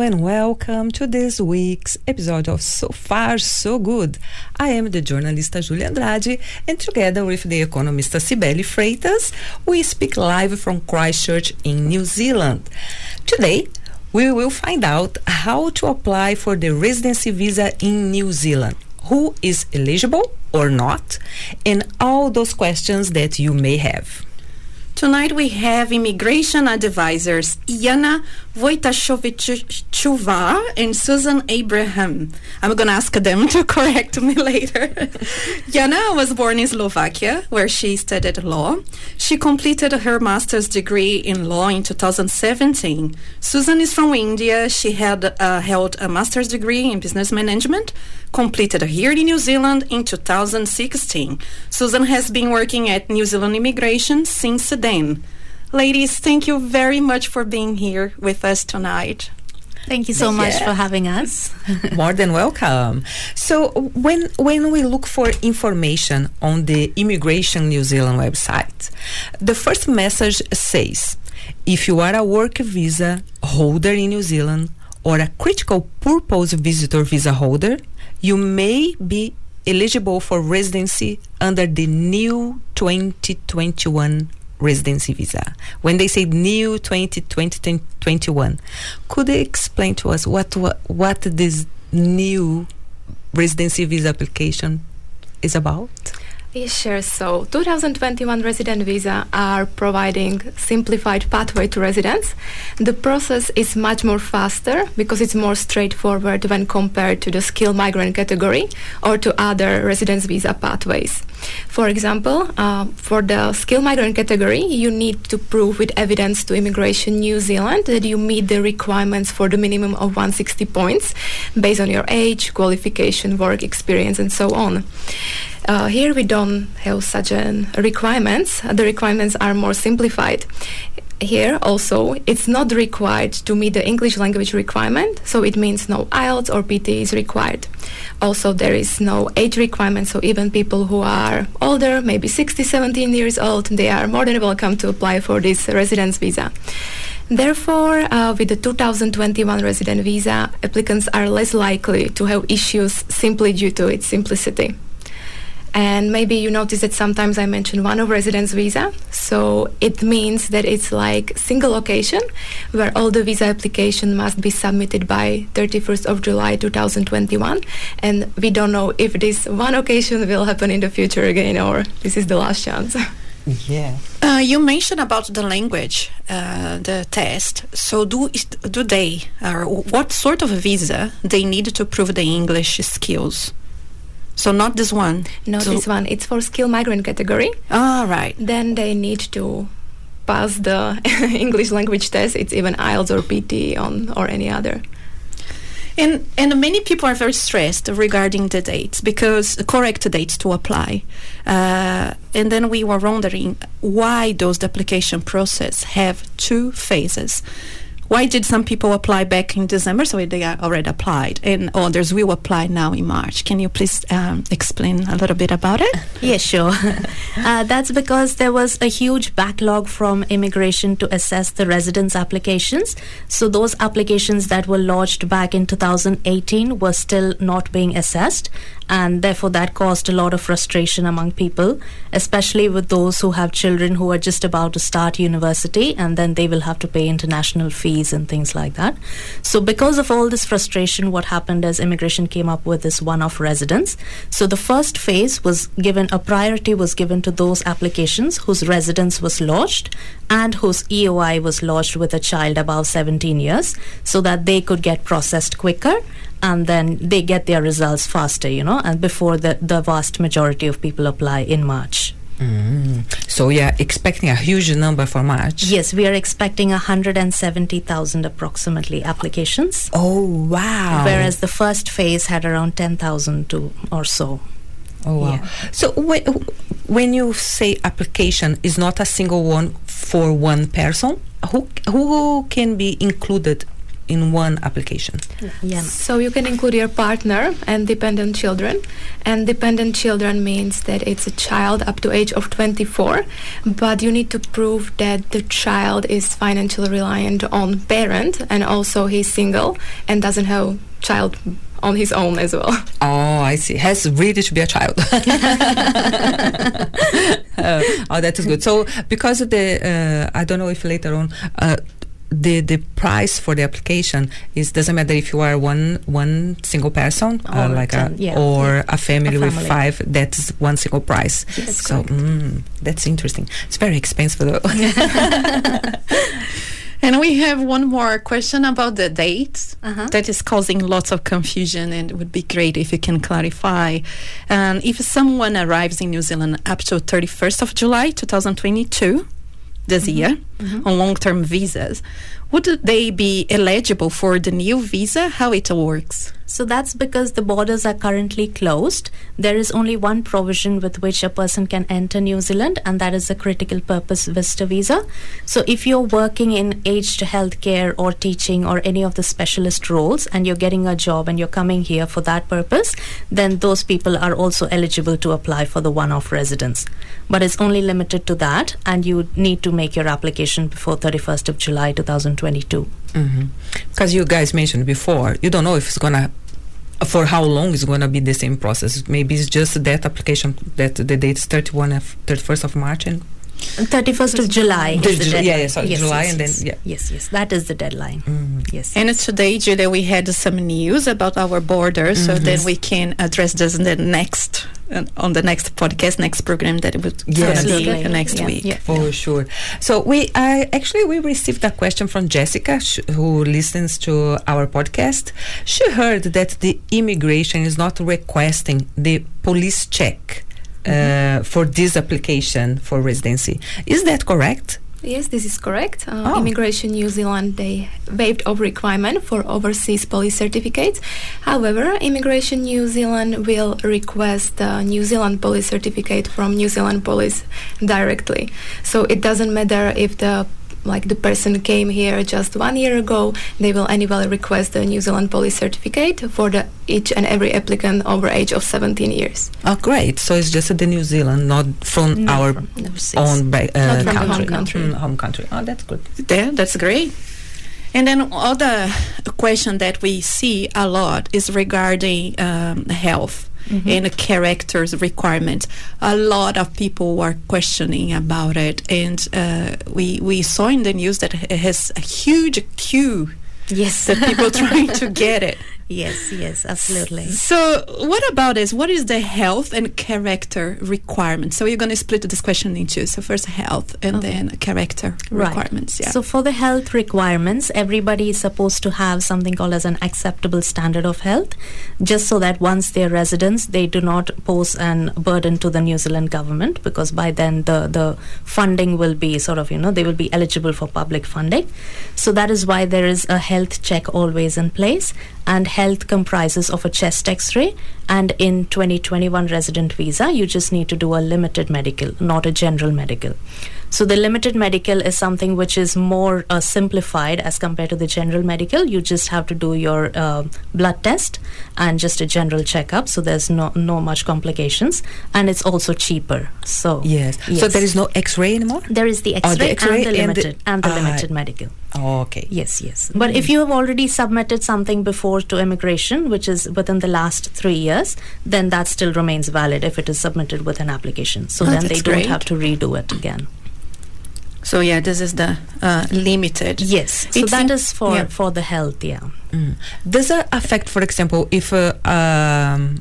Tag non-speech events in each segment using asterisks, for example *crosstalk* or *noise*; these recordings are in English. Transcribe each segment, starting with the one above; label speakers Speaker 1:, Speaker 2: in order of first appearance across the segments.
Speaker 1: and welcome to this week's episode of So Far So Good. I am the journalist Julia Andrade and together with the economist Cibele Freitas, we speak live from Christchurch in New Zealand. Today, we will find out how to apply for the residency visa in New Zealand, who is eligible or not, and all those questions that you may have.
Speaker 2: Tonight we have immigration advisors Jana Vojtasovicova and Susan Abraham. I'm going to ask them *laughs* to correct me later. *laughs* Jana was born in Slovakia, where she studied law. She completed her master's degree in law in 2017. Susan is from India. She had uh, held a master's degree in business management, completed here in New Zealand in 2016. Susan has been working at New Zealand Immigration since then. Ladies, thank you very much for being here with us tonight.
Speaker 3: Thank you so much for having us. *laughs*
Speaker 1: More than welcome. So when when we look for information on the Immigration New Zealand website, the first message says, if you are a work visa holder in New Zealand or a critical purpose visitor visa holder, you may be eligible for residency under the new 2021 residency visa. When they say new 2020-2021, could they explain to us what, what what this new residency visa application is about?
Speaker 3: Yes, sure. So 2021 resident visa are providing simplified pathway to residence. The process is much more faster because it's more straightforward when compared to the skilled migrant category or to other residence visa pathways. For example, uh, for the skilled migrant category, you need to prove with evidence to Immigration New Zealand that you meet the requirements for the minimum of 160 points based on your age, qualification, work experience, and so on. Uh, here we don't have such an requirements. The requirements are more simplified. Here also, it's not required to meet the English language requirement, so it means no IELTS or PT is required. Also, there is no age requirement, so even people who are older, maybe 60, 17 years old, they are more than welcome to apply for this residence visa. Therefore, uh, with the 2021 resident visa, applicants are less likely to have issues simply due to its simplicity. And maybe you notice that sometimes I mention one of residence visa. So it means that it's like single occasion where all the visa application must be submitted by 31st of July 2021. And we don't know if this one occasion will happen in the future again or this is the last chance.
Speaker 1: Yeah.
Speaker 2: Uh, you mentioned about the language, uh, the test. So do do they, or what sort of visa they need to prove the English skills? So not this one.
Speaker 3: Not
Speaker 2: so
Speaker 3: this one. It's for skilled migrant category.
Speaker 2: All right.
Speaker 3: Then they need to pass the *laughs* English language test. It's even IELTS or PT on or any other.
Speaker 2: And and many people are very stressed regarding the dates because the correct dates to apply. Uh, and then we were wondering why does the application process have two phases? Why did some people apply back in December, so they already applied, and others will apply now in March? Can you please um, explain a little bit about it? *laughs*
Speaker 4: Yeah, sure. *laughs* uh, that's because there was a huge backlog from immigration to assess the residence applications. So those applications that were lodged back in 2018 were still not being assessed, and therefore that caused a lot of frustration among people, especially with those who have children who are just about to start university, and then they will have to pay international fees and things like that. So, because of all this frustration, what happened is immigration came up with this one off residence. So, the first phase was given a priority was given to those applications whose residence was lodged and whose EOI was lodged with a child above 17 years so that they could get processed quicker and then they get their results faster, you know, and before the, the vast majority of people apply in March.
Speaker 1: Mm. So are expecting a huge number for March.
Speaker 4: Yes, we are expecting 170,000 approximately applications.
Speaker 1: Oh wow!
Speaker 4: Whereas the first phase had around 10,000 to or so.
Speaker 1: Oh wow!
Speaker 4: Yeah.
Speaker 1: So when when you say application is not a single one for one person, who who can be included in one application?
Speaker 4: Yeah.
Speaker 3: So you can include your partner and dependent children. And dependent children means that it's a child up to age of 24, but you need to prove that the child is financially reliant on parent and also he's single and doesn't have child on his own as well. *laughs*
Speaker 1: Oh, I see. Has really to be a child. Uh, *laughs* *laughs* oh, that is good. So because of the, uh, I don't know if later on. Uh, the the price for the application is doesn't matter if you are one one single person uh,
Speaker 4: Or
Speaker 1: like
Speaker 4: ten,
Speaker 1: a
Speaker 4: yeah.
Speaker 1: or a family, with
Speaker 4: family.
Speaker 1: five that's one single price
Speaker 4: Yes,
Speaker 1: so mm, that's interesting it's very expensive though *laughs* *laughs*
Speaker 2: And we have one more question about the dates
Speaker 4: Uh-huh.
Speaker 2: that is causing lots of confusion, and it would be great if you can clarify. Um, if someone arrives in New Zealand up to 31st of July 2022, this mm-hmm. year, mm-hmm. on long-term visas, would they be eligible for the new visa? How it works?
Speaker 4: So that's because the borders are currently closed. There is only one provision with which a person can enter New Zealand, and that is the critical purpose visitor visa. So if you're working in aged healthcare or teaching or any of the specialist roles, and you're getting a job and you're coming here for that purpose, then those people are also eligible to apply for the one off residence. But it's only limited to that, and you need to make your application before 31st of July 2022. Mm-hmm.
Speaker 1: because you guys mentioned before you don't know if it's gonna for how long it's gonna be the same process. Maybe it's just that application that the date is 31 of 31st of march and
Speaker 4: 31st of July
Speaker 1: The
Speaker 4: is the
Speaker 1: Ju- yeah, yeah, sorry,
Speaker 4: yes,
Speaker 1: July
Speaker 4: yes,
Speaker 1: and then-
Speaker 4: yes.
Speaker 1: yeah.
Speaker 4: Yes, yes, that is the deadline.
Speaker 1: Mm.
Speaker 4: Yes.
Speaker 2: And today, Julia, we had some news about our borders, so then we can address this in the next uh, on the next podcast, next program that it would
Speaker 1: Yes.
Speaker 2: gonna be
Speaker 4: Absolutely.
Speaker 2: next
Speaker 4: Yeah,
Speaker 2: week.
Speaker 4: yeah.
Speaker 1: For sure. So we I actually we received a question from Jessica sh- who listens to our podcast. She heard that the immigration is not requesting the police check uh, for this application for residency. Is that correct?
Speaker 3: Yes, this is correct. Uh,
Speaker 1: Oh.
Speaker 3: Immigration New Zealand they waived off requirement for overseas police certificates. However, Immigration New Zealand will request the New Zealand police certificate from New Zealand police directly. So it doesn't matter if the like the person came here just one year ago, they will annually request the New Zealand police certificate for the each and every applicant over age of 17 years.
Speaker 1: Oh, great. So it's just the New Zealand, not from
Speaker 4: Not
Speaker 1: our
Speaker 4: from overseas.
Speaker 1: own ba- uh,
Speaker 3: Not from
Speaker 1: country.
Speaker 3: home country.
Speaker 1: Mm, home country. Oh, that's good.
Speaker 2: Yeah, that's great. And then other question that we see a lot is regarding um, health and the characters requirements. A lot of people are questioning about it, and uh, we we saw in the news that it has a huge queue
Speaker 4: Yes.
Speaker 2: that people trying to get it. *laughs*
Speaker 4: yes, yes, absolutely.
Speaker 2: So, what about this? What is the health and character requirements? So, you're going to split this question into so first health and
Speaker 4: Okay.
Speaker 2: then character requirements. Yeah.
Speaker 4: So for the health requirements, everybody is supposed to have something called as an acceptable standard of health, just so that once they're residents, they do not pose an burden to the New Zealand government, because by then the the funding will be sort of you know they will be eligible for public funding. So that is why there is a health check always in place, and health comprises of a chest X-ray, and in 2021 resident visa, you just need to do a limited medical, not a general medical. So the limited medical is something which is more uh, simplified as compared to the general medical. You just have to do your uh, blood test and just a general checkup. So there's no no much complications, and it's also cheaper. So
Speaker 1: Yes. So there is no X-ray anymore.
Speaker 4: there is the
Speaker 1: Oh,
Speaker 4: X-ray,
Speaker 1: the X-ray
Speaker 4: and the
Speaker 1: and the-
Speaker 4: limited and the
Speaker 1: Ah.
Speaker 4: limited medical.
Speaker 1: Oh, okay.
Speaker 4: Yes, yes. But if you have already submitted something before to immigration, which is within the last three years, then that still remains valid if it is submitted with an application. So
Speaker 2: Oh,
Speaker 4: then they
Speaker 2: that's
Speaker 4: don't
Speaker 2: great.
Speaker 4: have to redo it again.
Speaker 2: So yeah, this is the uh, limited.
Speaker 4: Yes. So
Speaker 2: It
Speaker 4: that is for
Speaker 2: yeah.
Speaker 4: for the health. Yeah.
Speaker 1: Mm. Does that affect, for example, if uh, um,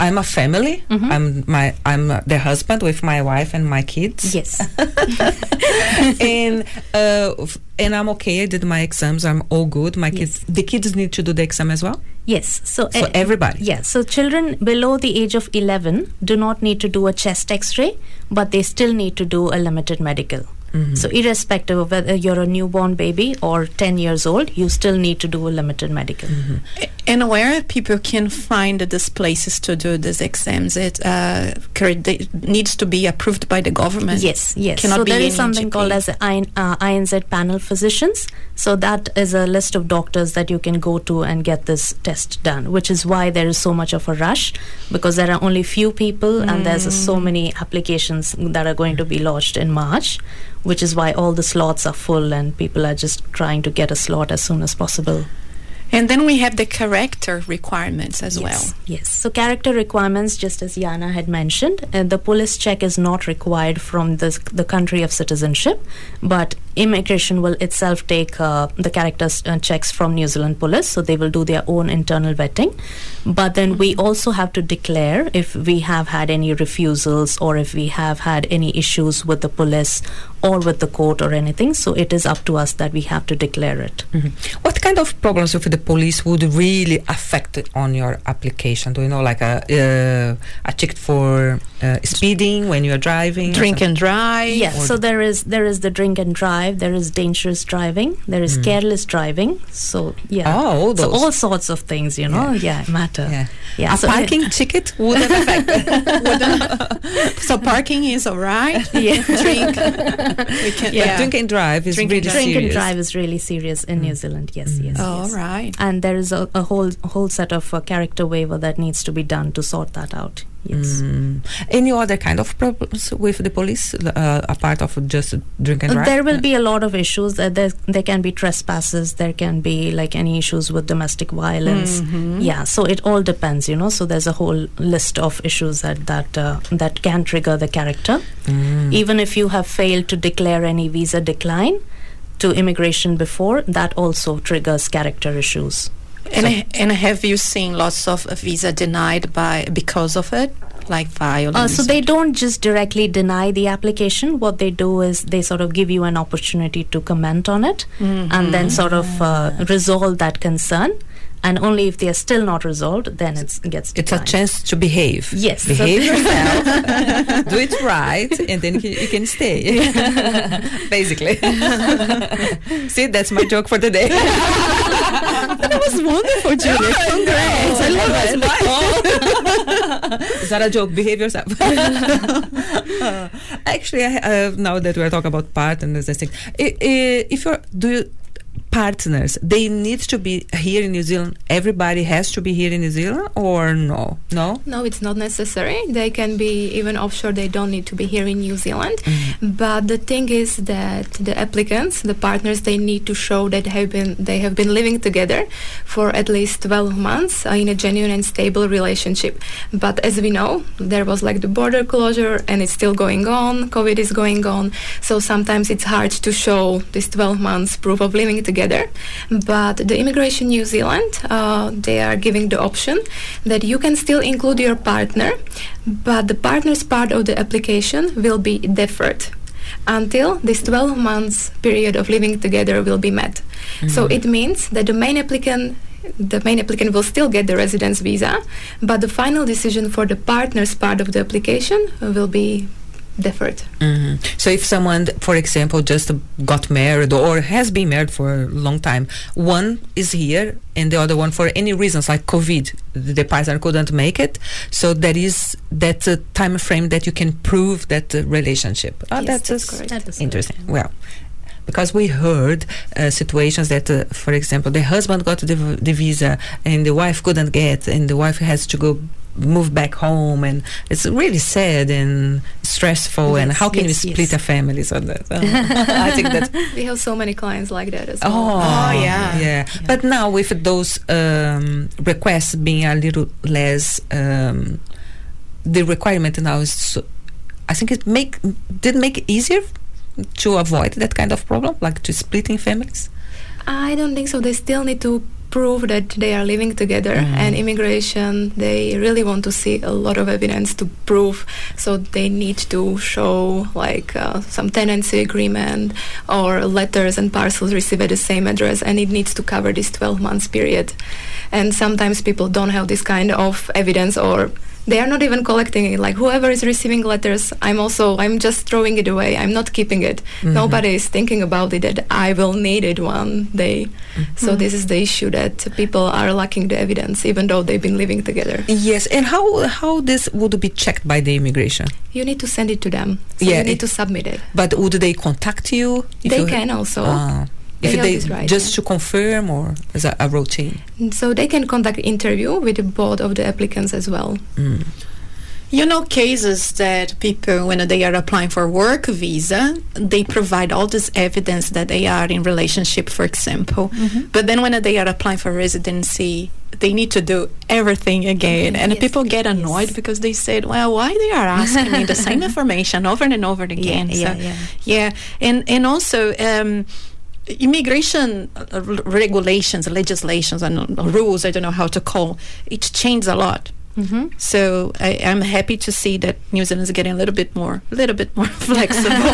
Speaker 1: I'm a family.
Speaker 4: Mhm.
Speaker 1: I'm my I'm uh, the husband with my wife and my kids.
Speaker 4: Yes. *laughs*
Speaker 1: and uh, f- and I'm okay. I did my exams. I'm all good. My kids. The kids need to do the exam as well.
Speaker 4: Yes. So,
Speaker 1: So
Speaker 4: uh,
Speaker 1: everybody.
Speaker 4: Yes. So children below the age of 11 do not need to do a chest X-ray, but they still need to do a limited medical.
Speaker 1: Mm-hmm.
Speaker 4: So irrespective of whether you're a newborn baby or 10 years old, you still need to do a limited medical.
Speaker 1: Mm-hmm.
Speaker 2: And where people can find these places to do these exams, it uh, needs to be approved by the government.
Speaker 4: Yes, yes.
Speaker 2: Cannot
Speaker 4: so
Speaker 2: be
Speaker 4: there is something
Speaker 2: GP.
Speaker 4: called as a IN, uh, INZ panel physicians. So that is a list of doctors that you can go to and get this test done, which is why there is so much of a rush because there are only few people and there's so many applications that are going to be lodged in March, which is why all the slots are full and people are just trying to get a slot as soon as possible.
Speaker 2: And then we have the character requirements as well.
Speaker 4: Yes, yes. So character requirements, just as Jana had mentioned, uh, the police check is not required from the the country of citizenship, but immigration will itself take uh, the character uh, checks from New Zealand police, so they will do their own internal vetting. But then we also have to declare if we have had any refusals or if we have had any issues with the police or with the court or anything. So it is up to us that we have to declare it.
Speaker 1: Mhm. What kind of problems with the police would really affect on your application? Do you know, like a uh, a check for uh, speeding when you are driving?
Speaker 2: Drink and drive.
Speaker 4: Yeah,
Speaker 1: or
Speaker 4: so there is there is the drink and drive, there is dangerous driving, there is careless driving. So yeah,
Speaker 1: Oh, all
Speaker 4: so all sorts of things, you know, yeah, matter.
Speaker 1: Yeah.
Speaker 4: Yeah,
Speaker 1: a
Speaker 4: so-
Speaker 1: parking *laughs* ticket wouldn't affect. *laughs* *laughs*
Speaker 2: So parking is all right.
Speaker 4: Yeah.
Speaker 2: Drink. We can,
Speaker 1: But drink and drive is
Speaker 2: Drink and
Speaker 1: really
Speaker 2: drive.
Speaker 4: Drink and drive is really serious in New Zealand. Yes, yes.
Speaker 2: Oh,
Speaker 4: yes.
Speaker 2: all right.
Speaker 4: And there is a, a whole whole set of uh, character waiver that needs to be done to sort that out. Yes.
Speaker 1: Mm. Any other kind of problems with the police, uh, apart of just drink and
Speaker 4: Uh,
Speaker 1: drive?
Speaker 4: There will be a lot of issues. There, there can be trespasses. There can be like any issues with domestic violence.
Speaker 2: Mm-hmm.
Speaker 4: Yeah, so it all depends, you know. So there's a whole list of issues that that uh, that can trigger the character.
Speaker 1: Mm.
Speaker 4: Even if you have failed to declare any visa decline to immigration before, that also triggers character issues.
Speaker 2: And, and have you seen lots of visa denied by because of it, like violence?
Speaker 4: Uh, so they don't just directly deny the application. What they do is they sort of give you an opportunity to comment on it, and then sort of uh, resolve that concern. And only if they are still not resolved, then it's, it gets
Speaker 1: It's a chance to behave.
Speaker 4: Yes.
Speaker 1: Behave yourself, *laughs* do it right, and then you can, stay. *laughs* Basically. *laughs* See, that's my joke for the day.
Speaker 2: that was wonderful, Julia. Congrats. I love it.
Speaker 1: Is that a joke? Behave yourself. Uh, actually, I, uh, now that we're talking about partners, I think if you're do you, partners, they need to be here in New Zealand. Everybody has to be here in New Zealand, or no? No.
Speaker 3: No, it's not necessary. They can be even offshore. They don't need to be here in New Zealand. But the thing is that the applicants, the partners, they need to show that have been they have been living together for at least 12 months uh, in a genuine and stable relationship. But as we know, there was like the border closure, and it's still going on. COVID is going on, so sometimes it's hard to show this 12 months proof of living together. But the Immigration New Zealand, uh, they are giving the option that you can still include your partner, but the partner's part of the application will be deferred until this 12 months period of living together will be met. So it means that the main applicant the main applicant will still get the residence visa, but the final decision for the partner's part of the application will be deferred.
Speaker 1: hmm So if someone, for example, just got married or has been married for a long time, one is here and the other one, for any reasons like COVID, the partner couldn't make it. So there is that uh, time frame that you can prove that uh, relationship. Oh,
Speaker 3: Yes,
Speaker 1: that's,
Speaker 3: that's correct.
Speaker 4: That is
Speaker 1: interesting. Well. Because we heard uh, situations that, uh, for example, the husband got the, v- the visa and the wife couldn't get, and the wife has to go move back home, and it's really sad and stressful. and how can
Speaker 4: yes,
Speaker 1: you split
Speaker 4: yes.
Speaker 1: a family? So that uh, *laughs* I think that.
Speaker 3: We have so many clients like that as well.
Speaker 1: Oh,
Speaker 2: Oh, yeah.
Speaker 1: yeah. But now with those um, requests being a little less, um, the requirement now is. So, I think it make did make it easier to avoid that kind of problem, like to splitting families.
Speaker 3: I don't think so. They still need to prove that they are living together and immigration they really want to see a lot of evidence to prove. So they need to show like uh, some tenancy agreement or letters and parcels received at the same address and it needs to cover this 12 months period. And sometimes people don't have this kind of evidence or they are not even collecting it. Like whoever is receiving letters i'm also i'm just throwing it away. I'm not keeping it. Nobody is thinking about it. That i will need it one day. So this is the issue that people are lacking the evidence even though they've been living together.
Speaker 1: Yes, and how how this would be checked by the immigration?
Speaker 3: you need to send it to them. So
Speaker 1: Yeah,
Speaker 3: you need
Speaker 1: it-
Speaker 3: to submit it.
Speaker 1: But would they contact you?
Speaker 3: they can also.
Speaker 1: Ah.
Speaker 3: They
Speaker 1: if
Speaker 3: have
Speaker 1: they
Speaker 3: this
Speaker 1: just
Speaker 3: yeah.
Speaker 1: to confirm or as a, a routine.
Speaker 3: Mm, so they can conduct interview with the board of the applicants as well mm.
Speaker 2: You know cases that people, when they are applying for work visa, they provide all this evidence that they are in relationship, for example. Mm-hmm. But then when they are applying for residency, they need to do everything again, and
Speaker 4: Yes,
Speaker 2: people get annoyed
Speaker 4: yes.
Speaker 2: because they said, "Well, why they are asking me the same *laughs* information over and over again?"
Speaker 4: yeah,
Speaker 2: So,
Speaker 4: yeah.
Speaker 2: yeah, and and also. Um, immigration uh, regulations legislations and uh, rules i don't know how to call it changed a lot
Speaker 4: hmm
Speaker 2: so I, I'm happy to see that New Zealand is getting a little bit more, a little bit more *laughs* flexible *laughs*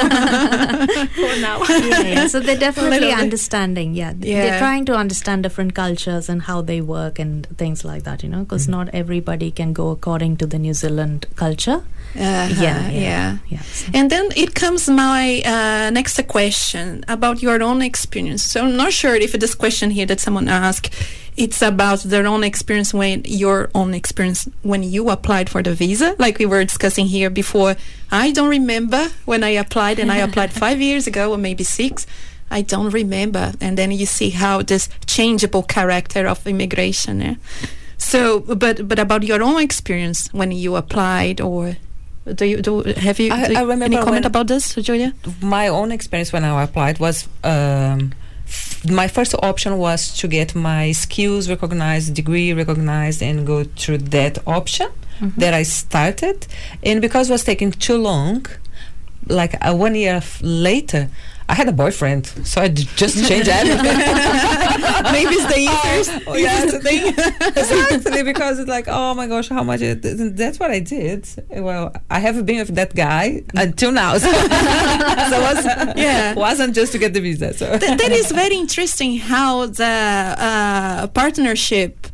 Speaker 2: for now.
Speaker 4: yeah, yeah. So they're *laughs* definitely understanding. Yeah.
Speaker 2: Yeah.
Speaker 4: they're trying to understand different cultures and how they work and things like that. You know, because not everybody can go according to the New Zealand culture.
Speaker 2: Uh-huh,
Speaker 4: yeah,
Speaker 2: yeah.
Speaker 4: yeah.
Speaker 2: And then it comes my uh, next question about your own experience. So I'm not sure if this question here that someone asked, it's about their own experience when your own experience when you applied for the visa, like we were discussing here before. I don't remember when I applied, and I *laughs* applied five years ago or maybe six. I don't remember. And then you see how this changeable character of immigration. eh? So, but but about your own experience when you applied, or do you do have you
Speaker 1: I-
Speaker 2: do you-
Speaker 1: I remember
Speaker 2: any comment about this, Julia?
Speaker 1: my own experience when I applied was um, my first option was to get my skills recognized, degree recognized, and go through that option that I started. And because it was taking too long, like uh, one year later, I had a boyfriend, so I just changed everything. *laughs*
Speaker 2: Maybe it's the easiest,
Speaker 1: Oh, yeah.
Speaker 2: easiest thing. *laughs*
Speaker 1: exactly because it's like oh my gosh how much it, that's what i did well i haven't been with that guy until now so, *laughs* so it was,
Speaker 2: Yeah.
Speaker 1: wasn't just to get the visa so
Speaker 2: Th- that is very interesting how the uh, partnership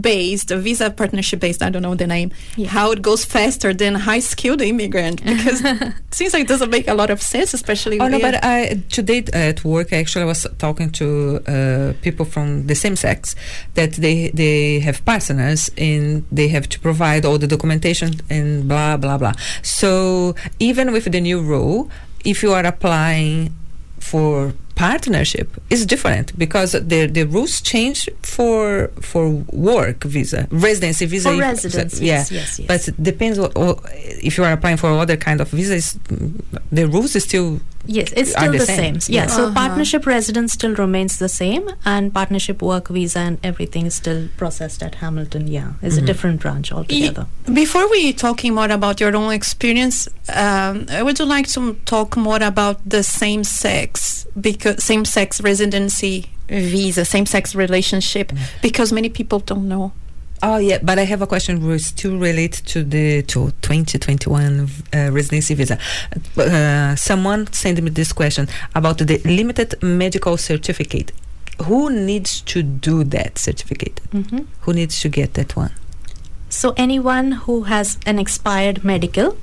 Speaker 2: based a visa partnership based i don't know the name
Speaker 4: Yeah.
Speaker 2: how it goes faster than high skilled immigrant *laughs* because it seems like it doesn't make a lot of sense especially
Speaker 1: Oh no, but I today at work I actually was talking to uh, people from the same sex that they they have partners and they have to provide all the documentation and blah blah blah. So even with the new rule, if you are applying for partnership, is different because the the rules change for for work visa, residency visa.
Speaker 4: For
Speaker 1: if-
Speaker 4: residence,
Speaker 1: yeah.
Speaker 4: yes, yes, yes.
Speaker 1: But it depends what, what- if you are applying for other kind of visas. The rules is still
Speaker 4: Yes, it's still
Speaker 1: the
Speaker 4: the,
Speaker 1: same.
Speaker 4: same. Yeah,
Speaker 1: Yeah.
Speaker 4: so
Speaker 2: Uh-huh.
Speaker 4: partnership residence still remains the same, and partnership work visa and everything is still processed at Hamilton. Yeah, it's a different branch altogether.
Speaker 2: Before we talking more about your own experience, um, I would like to talk more about the same sex because same sex residency visa, same sex relationship, because many people don't know.
Speaker 1: Oh yeah, but I have a question which still relate to the to 2021 uh, residency visa. Uh, someone sent me this question about the limited medical certificate. Who needs to do that certificate?
Speaker 4: hmm
Speaker 1: Who needs to get that one?
Speaker 4: So anyone who has an expired medical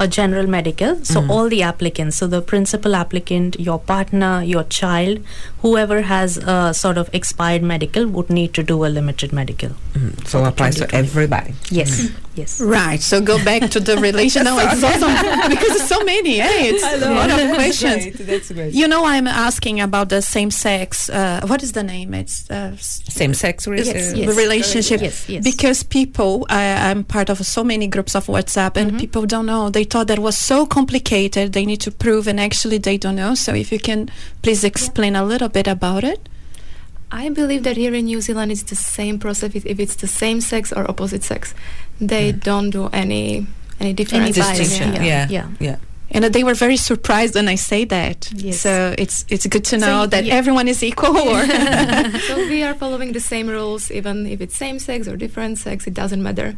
Speaker 4: or general medical, so
Speaker 1: Mhm.
Speaker 4: all the applicants, so the principal applicant, your partner, your child, whoever has a sort of expired medical would need to do a limited medical.
Speaker 1: Mhm. So
Speaker 4: For
Speaker 1: applies to everybody.
Speaker 4: Yes, yes.
Speaker 2: Right. So go back to the *laughs* relation. No, it's awesome because it's so many. Eh? It's a lot of questions.
Speaker 1: That's great.
Speaker 2: You know, I'm asking about the same sex. Uh, what is the name? It's uh,
Speaker 1: Same sex
Speaker 4: Yes,
Speaker 1: uh,
Speaker 4: yes.
Speaker 2: relationship.
Speaker 4: Yes, yes.
Speaker 2: Because people, I, I'm part of so many groups of WhatsApp, and people don't know. They thought that was so complicated. They need to prove, and actually, they don't know. So, if you can please explain a little bit about it.
Speaker 3: I believe that here in New Zealand it's the same process if, if it's the same sex or opposite sex. They hmm. don't do any any difference.
Speaker 4: bias,
Speaker 1: distinction.
Speaker 4: yeah.
Speaker 1: Yeah,
Speaker 4: Yeah.
Speaker 1: yeah.
Speaker 2: and they were very surprised when I say that.
Speaker 4: Yes.
Speaker 2: So it's it's good to know
Speaker 4: y-
Speaker 2: that
Speaker 4: yeah.
Speaker 2: everyone is equal. *laughs* Or
Speaker 3: so we are following the same rules, even if it's same sex or different sex, it doesn't matter.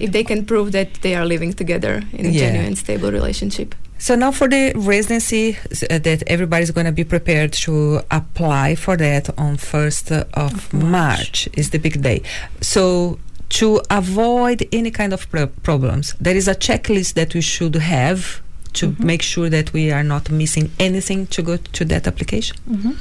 Speaker 3: If they can prove that they are living together in a
Speaker 1: Yeah.
Speaker 3: genuine, stable relationship.
Speaker 1: So now for the residency uh, that everybody's going to be prepared to apply for that on 1st of,
Speaker 4: Of
Speaker 1: March.
Speaker 4: March.
Speaker 1: is the big day. So to avoid any kind of pro- problems, there is a checklist that we should have to
Speaker 4: Mhm.
Speaker 1: make sure that we are not missing anything to go to that application.
Speaker 4: Mhm.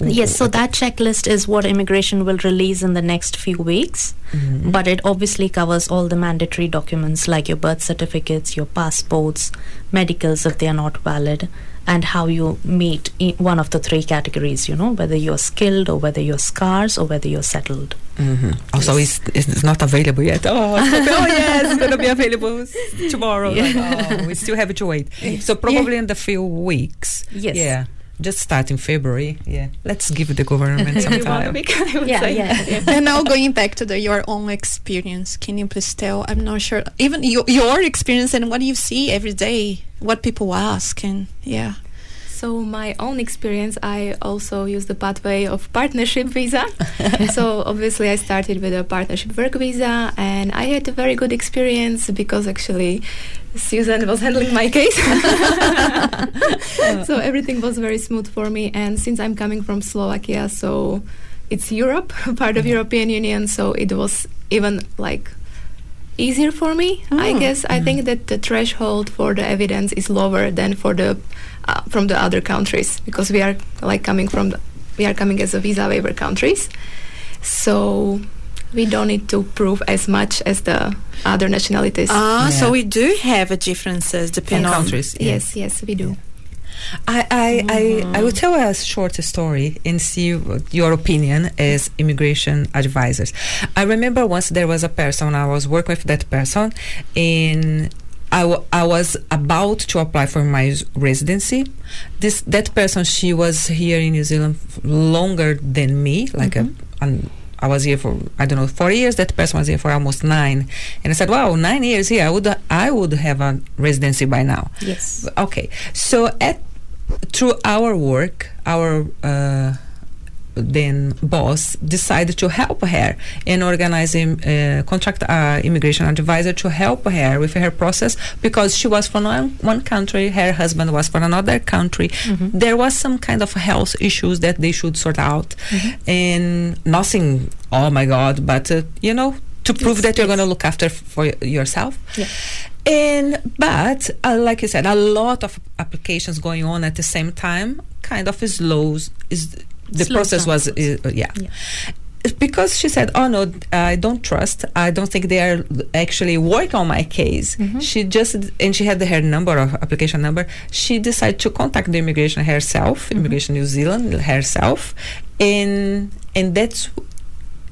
Speaker 4: Yes, so that checklist is what immigration will release in the next few weeks.
Speaker 1: Mhm.
Speaker 4: But it obviously covers all the mandatory documents like your birth certificates, your passports, medicals if they are not valid, and how you meet one of the three categories, you know, whether you're skilled or whether you're scarce or whether you're settled.
Speaker 1: Mhm. Also, it's, it's not available yet. Oh, *laughs* oh yes, it's going to be available tomorrow. Like, oh, we still have to wait. *laughs* So probably in the few weeks.
Speaker 4: Yes.
Speaker 1: Yeah. Just start in February. Yeah. Let's give the government *laughs* some time.
Speaker 3: week, I would
Speaker 4: Yeah, yeah. *laughs*
Speaker 2: and now going back to the your own experience, can you please tell? I'm not sure. Even your your experience and what you see every day, what people ask, and yeah.
Speaker 3: So my own experience, I also use the pathway of partnership visa. *laughs* so obviously I started with a partnership work visa and I had a very good experience because actually Susan was handling my case. *laughs* so everything was very smooth for me and since I'm coming from Slovakia, so it's Europe, *laughs* part of European Union, so it was even like easier for me. I
Speaker 2: Mm.
Speaker 3: guess I think that the threshold for the evidence is lower than for the uh, from the other countries because we are like coming from the, we are coming as a visa waiver countries, so we don't need to prove as much as the other nationalities.
Speaker 2: Ah,
Speaker 1: Yeah.
Speaker 2: so we do have a differences depending on
Speaker 1: countries. yeah.
Speaker 3: yes, yes, we do.
Speaker 1: I, I, I, I will tell a short story and see what your opinion as immigration advisors. I remember once there was a person, I was working with that person, and I, w- I was about to apply for my residency. This That person, she was here in New Zealand f- longer than me, like a, an, I was here for I don't know four years. That person was here for almost nine, and I said, "Wow, nine years here. I would I would have a residency by now."
Speaker 4: Yes.
Speaker 1: Okay, so at through our work, our uh, then boss decided to help her and organize a uh, contract uh, immigration advisor to help her with her process because she was from one, one country, her husband was from another country. There was some kind of health issues that they should sort out, and nothing. Oh my God! But uh, you know, to prove that you're going to look after for yourself.
Speaker 4: Yeah.
Speaker 1: And but uh, like you said, a lot of applications going on at the same time kind of slows is the
Speaker 4: Slows
Speaker 1: process
Speaker 4: down
Speaker 1: was uh, yeah.
Speaker 4: Yeah.
Speaker 1: Because she said, "Oh no, I don't trust. I don't think they are actually working on my case."
Speaker 4: Mm-hmm.
Speaker 1: She just and she had her number of application number. She decided to contact the immigration herself,
Speaker 4: Mm-hmm.
Speaker 1: Immigration New Zealand herself, and and that's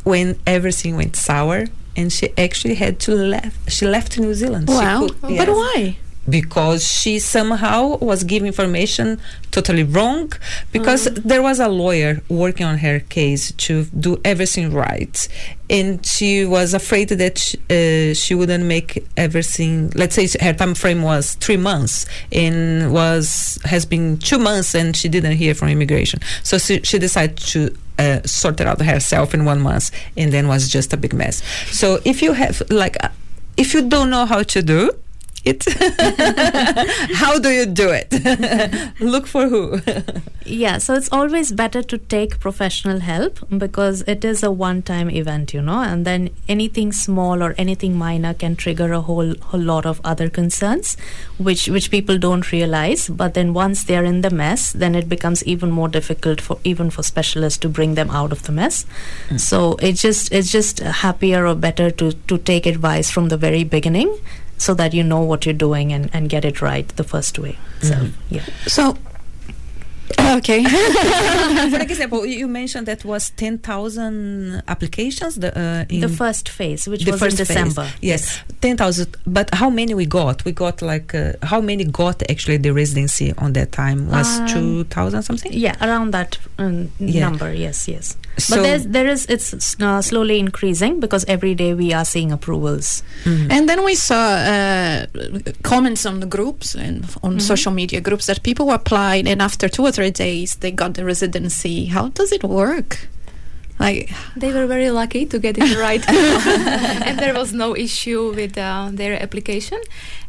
Speaker 1: when everything went sour. And she actually had to left. She left New Zealand.
Speaker 2: Wow.
Speaker 1: could-
Speaker 2: But why?
Speaker 1: Because she somehow was giving information totally wrong because there was a lawyer working on her case to do everything right and she was afraid that sh uh, she wouldn't make everything let's say her time frame was three months and was has been two months and she didn't hear from immigration. So she, she decided to uh, sort it out herself in one month and then was just a big mess. So if you have like uh, if you don't know how to do it? *laughs* How do you do it? *laughs* Look for who? *laughs*
Speaker 4: Yeah, so it's always better to take professional help because it is a one time event, you know, and then anything small or anything minor can trigger a whole whole lot of other concerns which which people don't realize, but then once they're in the mess, then it becomes even more difficult for even for specialists to bring them out of the mess. Hmm. So it's just it's just happier or better to to take advice from the very beginning so that you know what you're doing and, and get it right the first way. So, yeah.
Speaker 2: So, *laughs* okay. *laughs*
Speaker 1: for example you mentioned that was 10,000 applications the, uh, in
Speaker 4: the first phase, which
Speaker 1: the
Speaker 4: was in
Speaker 1: first phase.
Speaker 4: December.
Speaker 1: yes 10,000 but how many we got we got like uh, how many got actually the residency on that time was
Speaker 4: Um,
Speaker 1: 2,000 something
Speaker 4: Yeah, around that um,
Speaker 1: Yeah.
Speaker 4: number. Yes, yes. But there's, there is it's uh, slowly increasing because every day we are seeing approvals.
Speaker 2: Mm-hmm. And then we saw uh, comments on the groups and on mm-hmm. social media groups that people applied, and after two or three days they got the residency. How does it work?
Speaker 3: Like they were very lucky to get it right, *laughs* *laughs* and there was no issue with uh, their application.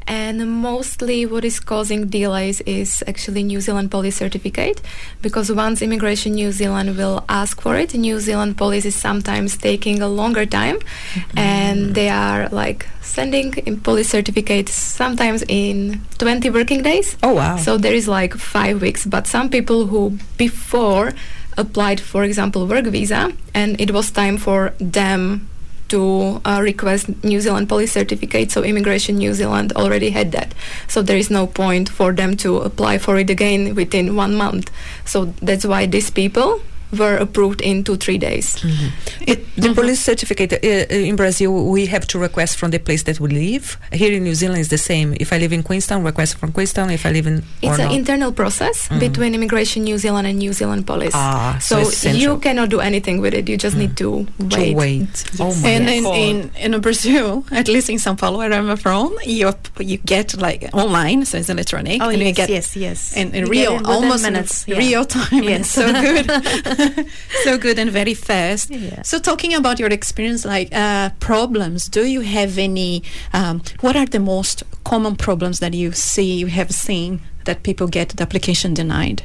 Speaker 3: And mostly, what is causing delays is actually New Zealand police certificate, because once Immigration New Zealand will ask for it, New Zealand police is sometimes taking a longer time, mm-hmm. and they are like sending in police certificates sometimes in 20 working days.
Speaker 1: Oh wow!
Speaker 3: So there is like five weeks. But some people who before applied, for example, work visa, and it was time for them to uh, request New Zealand police certificate. So Immigration New Zealand already had that. So there is no point for them to apply for it again within one month. So that's why these people were approved in two three days.
Speaker 1: Mm-hmm. It, the mm-hmm. police certificate uh, uh, in Brazil, we have to request from the place that we live. Here in New Zealand, is the same. If I live in Queenstown, request from Queenstown. If I live in,
Speaker 3: it's an internal process mm-hmm. between Immigration New Zealand and New Zealand Police.
Speaker 1: Ah, so,
Speaker 3: so you cannot do anything with it. You just need to
Speaker 1: mm. wait. To wait.
Speaker 2: Yes. Oh my and in, in, in Brazil, *laughs* at least in São Paulo, where I'm from, you you get like online, so it's electronic.
Speaker 4: Oh
Speaker 2: and
Speaker 4: yes,
Speaker 2: you get
Speaker 4: yes, yes.
Speaker 2: In, in real, almost minutes, yeah. real time. Yes, so good. *laughs* *laughs* so good and very fast. Yeah. So, talking about your experience, like uh, problems, do you have any? Um, what are the most common problems that you see, you have seen that people get the application denied?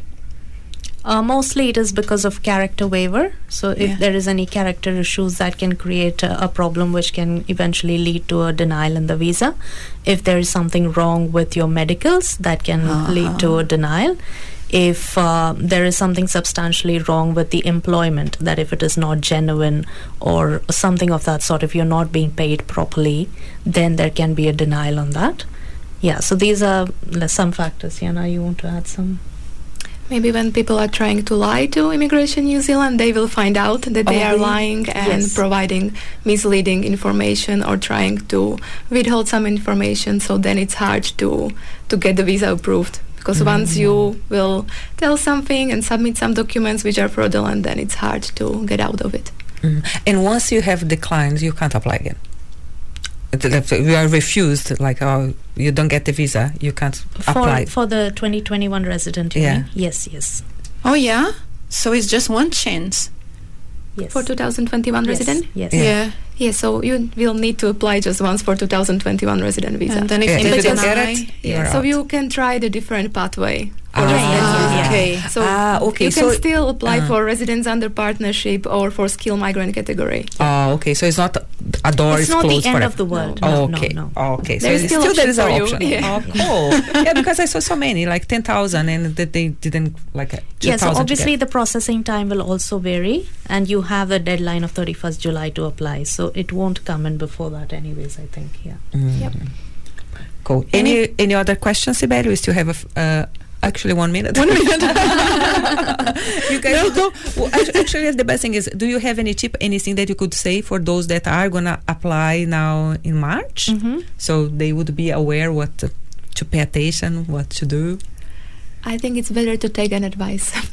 Speaker 4: Uh, mostly it is because of character waiver. So if yeah. there is any character issues that can create a, a, problem which can eventually lead to a denial in the visa. If there is something wrong with your medicals, that can uh-huh. lead to a denial if uh, there is something substantially wrong with the employment, that if it is not genuine or something of that sort, if you're not being paid properly, then there can be a denial on that. Yeah, so these are some factors. Jana, you want to add some?
Speaker 3: Maybe when people are trying to lie to Immigration New Zealand, they will find out that they oh, are lying and yes. providing misleading information or trying to withhold some information. So then it's hard to to get the visa approved because mm-hmm. once you will tell something and submit some documents which are fraudulent, then it's hard to get out of it.
Speaker 1: Mm-hmm. And once you have declined, you can't apply again. You are refused, like oh, you don't get the visa, you can't
Speaker 4: for,
Speaker 1: apply
Speaker 4: for the 2021 resident. yeah. Mean? Yes. Yes.
Speaker 2: Oh yeah. So it's just one chance.
Speaker 3: Yes. For 2021 yes. resident.
Speaker 4: Yes.
Speaker 2: Yeah. yeah.
Speaker 3: Yeah, so you will need to apply just once for 2021 resident visa.
Speaker 2: And then if yeah.
Speaker 1: you don't get it,
Speaker 3: yeah, so you can try the different pathway.
Speaker 2: Ah, okay.
Speaker 3: So ah, okay. you can so still apply uh, for residents under partnership or for skilled migrant category.
Speaker 1: Oh, okay. So it's not a door
Speaker 4: it's
Speaker 1: is
Speaker 4: not
Speaker 1: closed
Speaker 4: the end of the world.
Speaker 1: No. No, okay.
Speaker 4: No,
Speaker 1: no. Okay.
Speaker 3: So still, still there is an option.
Speaker 1: Yeah. Oh, cool. *laughs* yeah, because I saw so many, like ten thousand, and that they didn't like.
Speaker 4: Yeah. So obviously the processing time will also vary, and you have a deadline of thirty first July to apply. So it won't come in before that, anyways. I think. Yeah.
Speaker 1: Mm. Yep. Cool. Any any other questions, Cibele? We still have a. Uh, actually one minute.
Speaker 2: One minute. *laughs*
Speaker 1: you guys no. well, actually the best thing is do you have any tip anything that you could say for those that are gonna apply now in March
Speaker 4: mm-hmm.
Speaker 1: so they would be aware what to, to pay attention what to do
Speaker 3: I think it's better to take an advice. *laughs* *laughs*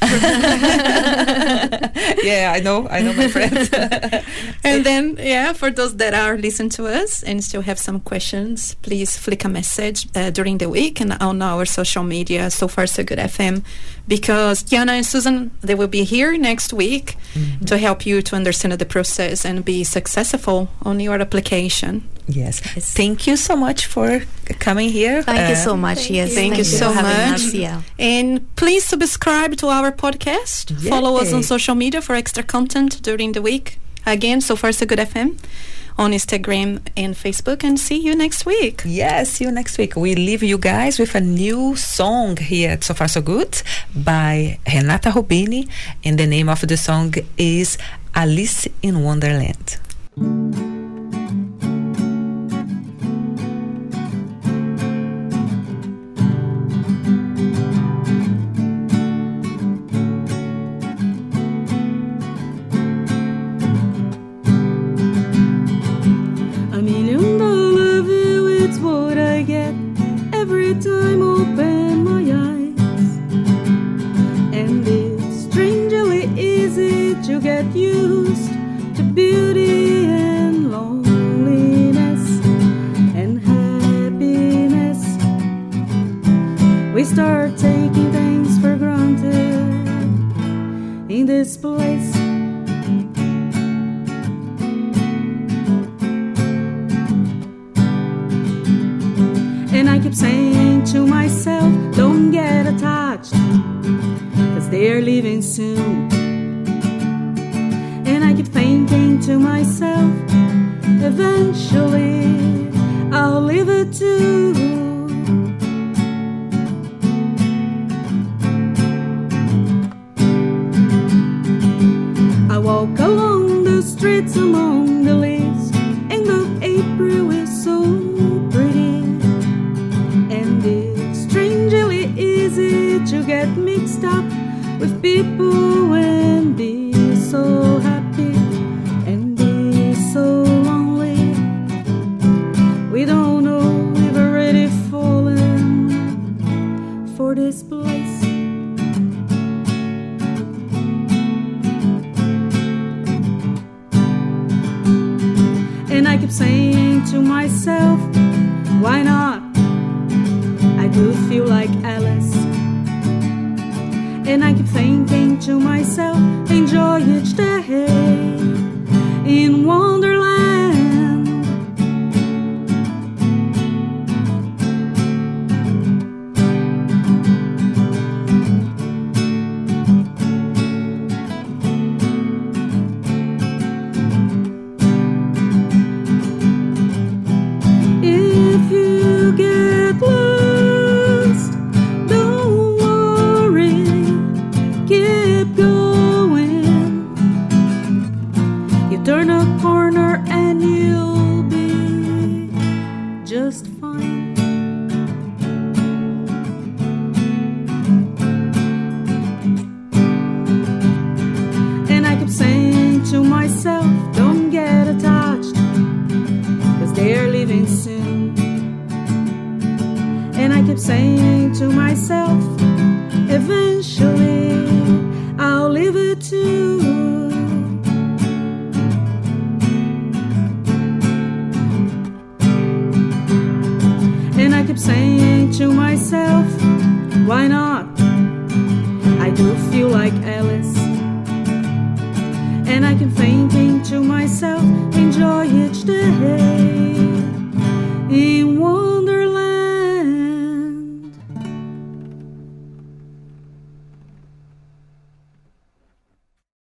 Speaker 1: yeah, I know, I know my friends. *laughs*
Speaker 2: and then, yeah, for those that are listening to us and still have some questions, please flick a message uh, during the week and on our social media, So Far So Good FM, because Jana and Susan, they will be here next week mm-hmm. to help you to understand the process and be successful on your application.
Speaker 1: Yes. yes. Thank you so much for coming here.
Speaker 4: Thank uh, you so much. Yes.
Speaker 2: Thank, thank you so much. Us, yeah. And please subscribe to our podcast. Yay. Follow us on social media for extra content during the week. Again, so far so good FM on Instagram and Facebook and see you next week.
Speaker 1: Yes, see you next week. We leave you guys with a new song here at So Far So Good by Renata Rubini and the name of the song is Alice in Wonderland.
Speaker 5: You get used to beauty and loneliness and happiness. We start taking things for granted in this place. And I keep saying to myself, don't get attached, cause they're leaving soon. to myself, eventually I'll leave it to. I walk along the streets alone.